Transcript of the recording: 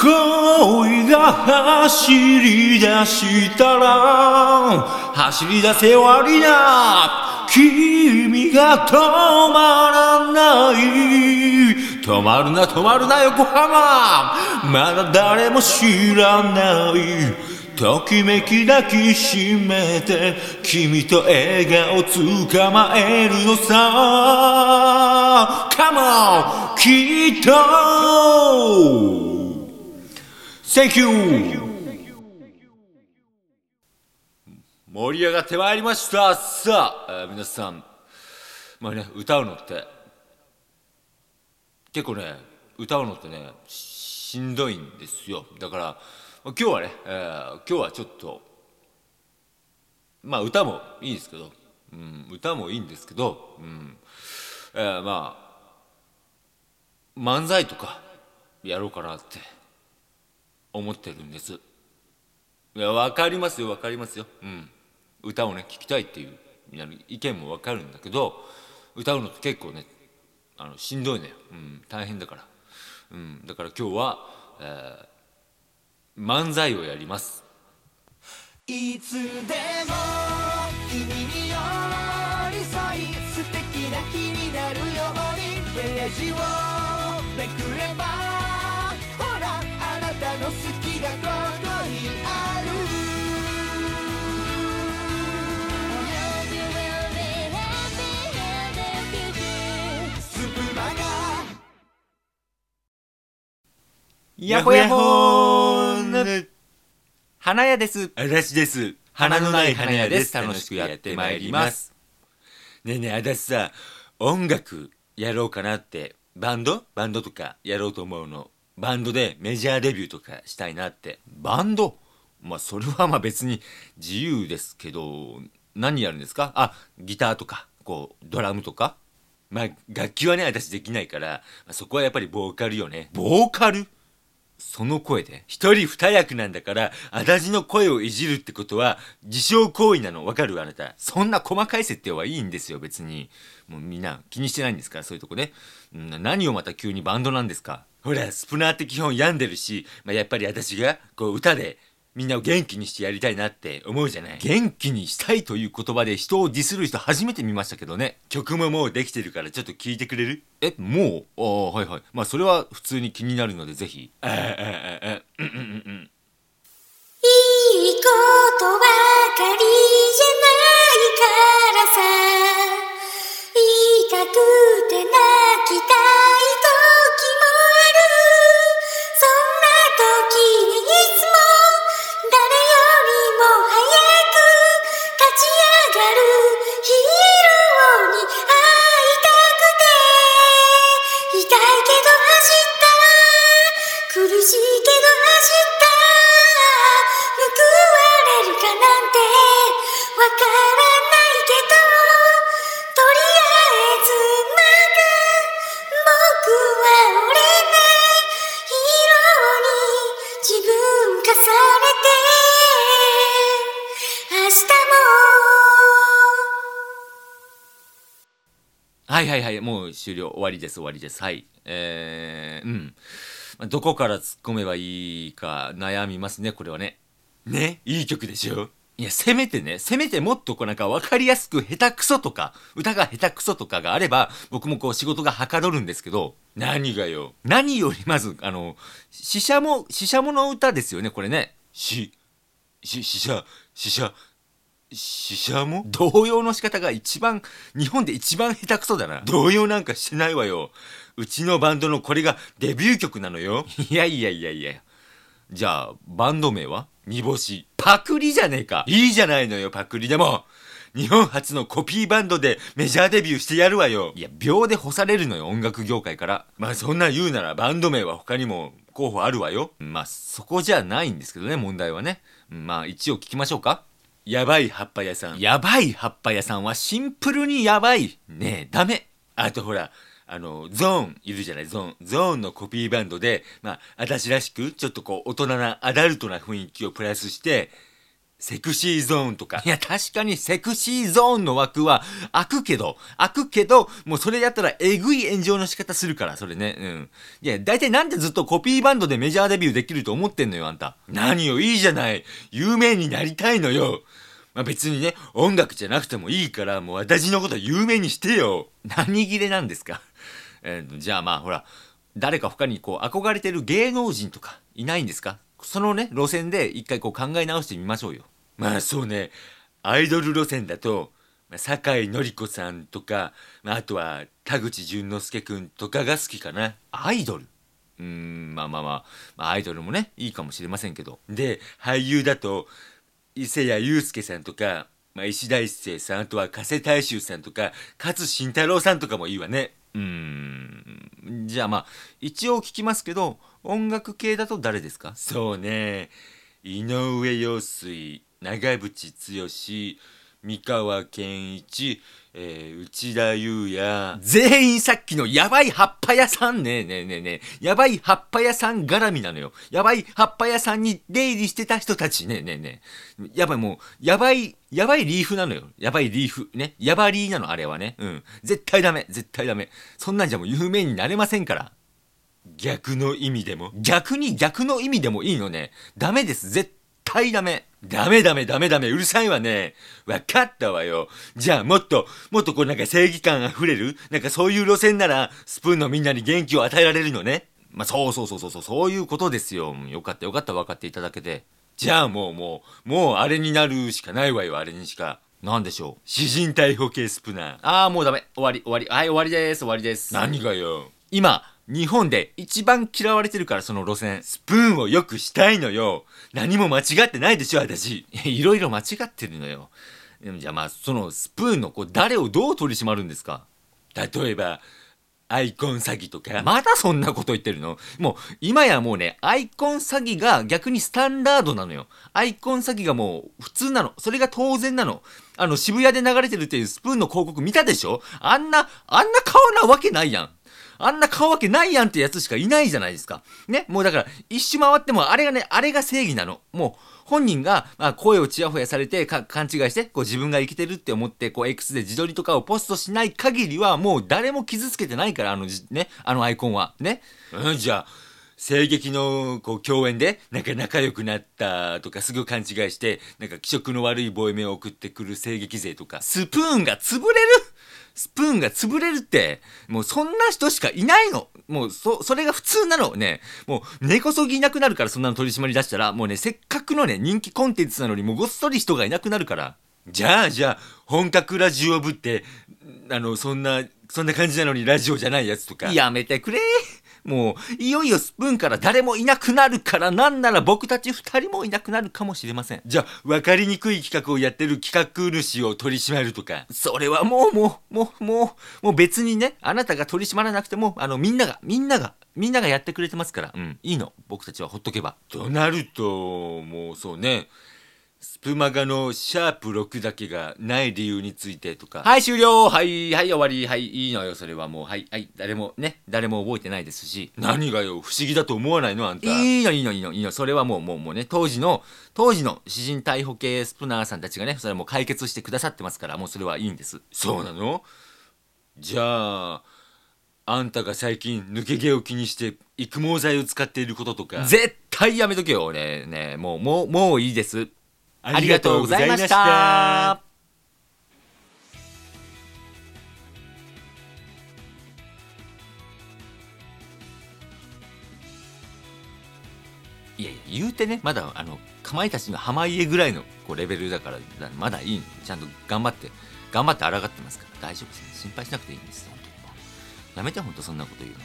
恋が走り出したら走り出せ悪いな君が止まらない。止まるな止まるな横浜。まだ誰も知らない。ときめき抱きしめて君と笑顔捕まえるのさ。Come on きっと。Thank you. 盛り上がってまいりました。さあ、えー皆さん。まあね歌うのって結構ね歌うのってねしんどいんですよ。だからまあ今日はね、えー今日はちょっとまあ歌もいいんですけど、うん、歌もいいんですけど、うんえーまあ漫才とかやろうかなって思ってるんです。いや分かりますよ分かりますよ、うん、歌をね聞きたいっていう意見も分かるんだけど歌うのって結構ねあのしんどいね、うん、大変だから、うん、だから今日は、えー漫才をやります。いつでも君に寄り添い素敵な日になるようにページをめくればほらあなたの好きがここにある。スプマがヤホヤホーー花屋です。私です。花のない花屋です。楽しくやってまいります。ねえねえ私さ音楽やろうかなって。バンド？バンドとかやろうと思うのバンドでメジャーデビューとかしたいなって。バンド？まあそれはまあ別に自由ですけど何やるんですか？あギターとかこうドラムとか？まあ楽器はね私できないからまあそこはやっぱりボーカルよね。ボーカル？その声で一人二役なんだから、私の声をいじるってことは、自傷行為なの。わかる？あなた。そんな細かい設定はいいんですよ、別に。もうみんな気にしてないんですか？ら、そういうとこね。何をまた急にバンドなんですか？ほら、スプナーって基本病んでるし、まあ、やっぱり私が、こう歌で、みんなを元気にしてやりたいなって思うじゃない？元気にしたいという言葉で人をディスる人初めて見ましたけどね。曲ももうできてるからちょっと聞いてくれる？えもう？ああはいはい。まあそれは普通に気になるのでぜひ。あああああうんうんうんうん。いいことばかりじゃないからさはいはいはい。もう終了。終わりです終わりです。はい。えー、うん。まあどこから突っ込めばいいか悩みますねこれはね。ね？いい曲でしょ？いや、せめてね、せめてもっとこうなんか分かりやすく下手くそとか、歌が下手くそとかがあれば、僕もこう仕事がはかどるんですけど、何がよ？何よりまず、あの、死者も、死者もの歌ですよね、これね。し、し、死者、死者、死者も？動揺の仕方が一番、日本で一番下手くそだな。動揺なんかしてないわよ。うちのバンドのこれがデビュー曲なのよ。いやいやいやいや。じゃあ、バンド名は？煮干し。パクリじゃねえか。いいじゃないのよ、パクリでも。日本初のコピーバンドでメジャーデビューしてやるわよ。いや、秒で干されるのよ、音楽業界から。まあそんなん言うならバンド名は他にも候補あるわよ。まあそこじゃないんですけどね、問題はね。まあ一応聞きましょうか。やばい葉っぱ屋さん。やばい葉っぱ屋さんはシンプルにやばい。ねえ、ダメ。あとほら、あの、ゾーンいるじゃない、ゾーン。ゾーンのコピーバンドで、まあ、私らしく、ちょっとこう、大人な、アダルトな雰囲気をプラスして、セクシーゾーンとかいや、確かにセクシーゾーンの枠は開くけど、開くけど、もうそれやったらえぐい炎上の仕方するから、それね。うん。いや、大体なんでずっとコピーバンドでメジャーデビューできると思ってんのよ、あんた。何よいいじゃない有名になりたいのよまあ別にね音楽じゃなくてもいいからもう私のこと有名にしてよ何切れなんですかえーじゃあまあほら、誰か他にこう憧れてる芸能人とかいないんですか？そのね、路線で一回こう考え直してみましょうよ。まあそうね。アイドル路線だとまあ酒井紀子さんとか、まあ、あとは田口淳之介くんとかが好きかな。アイドル？うーん、まあまあまあ、まあアイドルもね、いいかもしれませんけど。で俳優だと伊勢谷友介さんとか、まあ、石田一生さんあとは加瀬大衆さんとか勝新太郎さんとかもいいわね。うーん、じゃあまあ、一応聞きますけど、音楽系だと誰ですか？そうね井上陽水長渕剛三河健一、えー内田裕也全員さっきのやばい葉っぱ屋さんねえねえねえねえ。やばい葉っぱ屋さん絡みなのよ。やばい葉っぱ屋さんに出入りしてた人たちねえねえねえ。やばいもう、やばい、やばいリーフなのよ。やばいリーフ。ね。やばリーなの、あれはね。うん。絶対ダメ。絶対ダメ。そんなんじゃもう有名になれませんから。逆の意味でも？逆に逆の意味でもいいのね。ダメです。絶対ダメ。ダメダメダメダメうるさいわねわかったわよじゃあもっともっとこうなんか正義感あふれる？なんかそういう路線ならスプーンのみんなに元気を与えられるのねまあ、そうそうそうそうそう、そういうことですよ。よかったよかった分かっていただけて。じゃあもうもうもうあれになるしかないわよあれにしかなんでしょう？詩人逮捕系スプナーああ、もうダメ。終わり、終わり。はい、終わりです。終わりです。何がよ？今、日本で一番嫌われてるから、その路線。スプーンをよくしたいのよ何も間違ってないでしょ私いろいろ間違ってるのよ。でもじゃあまあ、そのスプーンのこう誰をどう取り締まるんですか？例えばアイコン詐欺とかまだそんなこと言ってるの？もう、今やもうね、アイコン詐欺が逆にスタンダードなのよ。アイコン詐欺がもう普通なの。それが当然なの。あの、渋谷で流れてるっていうスプーンの広告見たでしょ？あんな、あんな顔なわけないやん。あんな顔わけないやんってやつしかいないじゃないですか。ね？もうだから、一周回っても、あれがね、あれが正義なの。もう、本人が、まあ、声をちやほやされてか勘違いしてこう自分が生きてるって思ってこう X で自撮りとかをポストしない限りはもう誰も傷つけてないからあのじね？あのアイコンはね？うんじゃあ声劇のこう共演でなんか仲良くなったとかすぐ勘違いしてなんか気色の悪いボイメを送ってくる声劇勢とかスプーンが潰れるスプーンが潰れるってもうそんな人しかいないの。もうそそれが普通なのね。もう根こそぎいなくなるからそんなの取り締まり出したら。もうねせっかくのね人気コンテンツなのにもうごっそり人がいなくなるから。じゃあじゃあ本格ラジオ部ってあのそんなそんな感じなのにラジオじゃないやつとか。やめてくれ。もういよいよスプーンから誰もいなくなるからなんなら僕たち二人もいなくなるかもしれません。じゃあ分かりにくい企画をやってる企画主を取り締まるとか。それはもうもうもうもうもう別にねあなたが取り締まらなくてもあのみんながみんながみんながやってくれてますから。うんいいの僕たちはほっとけば。となるともうそうねスプマガのシャープ6だけがない理由についてとか、はい終了。はいはい終わり。はいいいのよそれはもう。はいはい誰もね誰も覚えてないですし。何がよ不思議だと思わないのあんた。いいのいいのいいのいいの。それはもうもうもうね当時の当時の詩人逮捕系スプナーさんたちがねそれはもう解決してくださってますからもうそれはいいんです。そうなの？じゃああんたが最近抜け毛を気にして育毛剤を使っていることとか。絶対やめとけよ。ねねもうもうもういいですありがとうございました。いやいや言うてねまだあのかまいたちの濱家ぐらいのこうレベルだからまだいいちゃんと頑張って頑張って抗ってますから大丈夫です。心配しなくていいんです。本当に。もやめて本当そんなこと言うの。も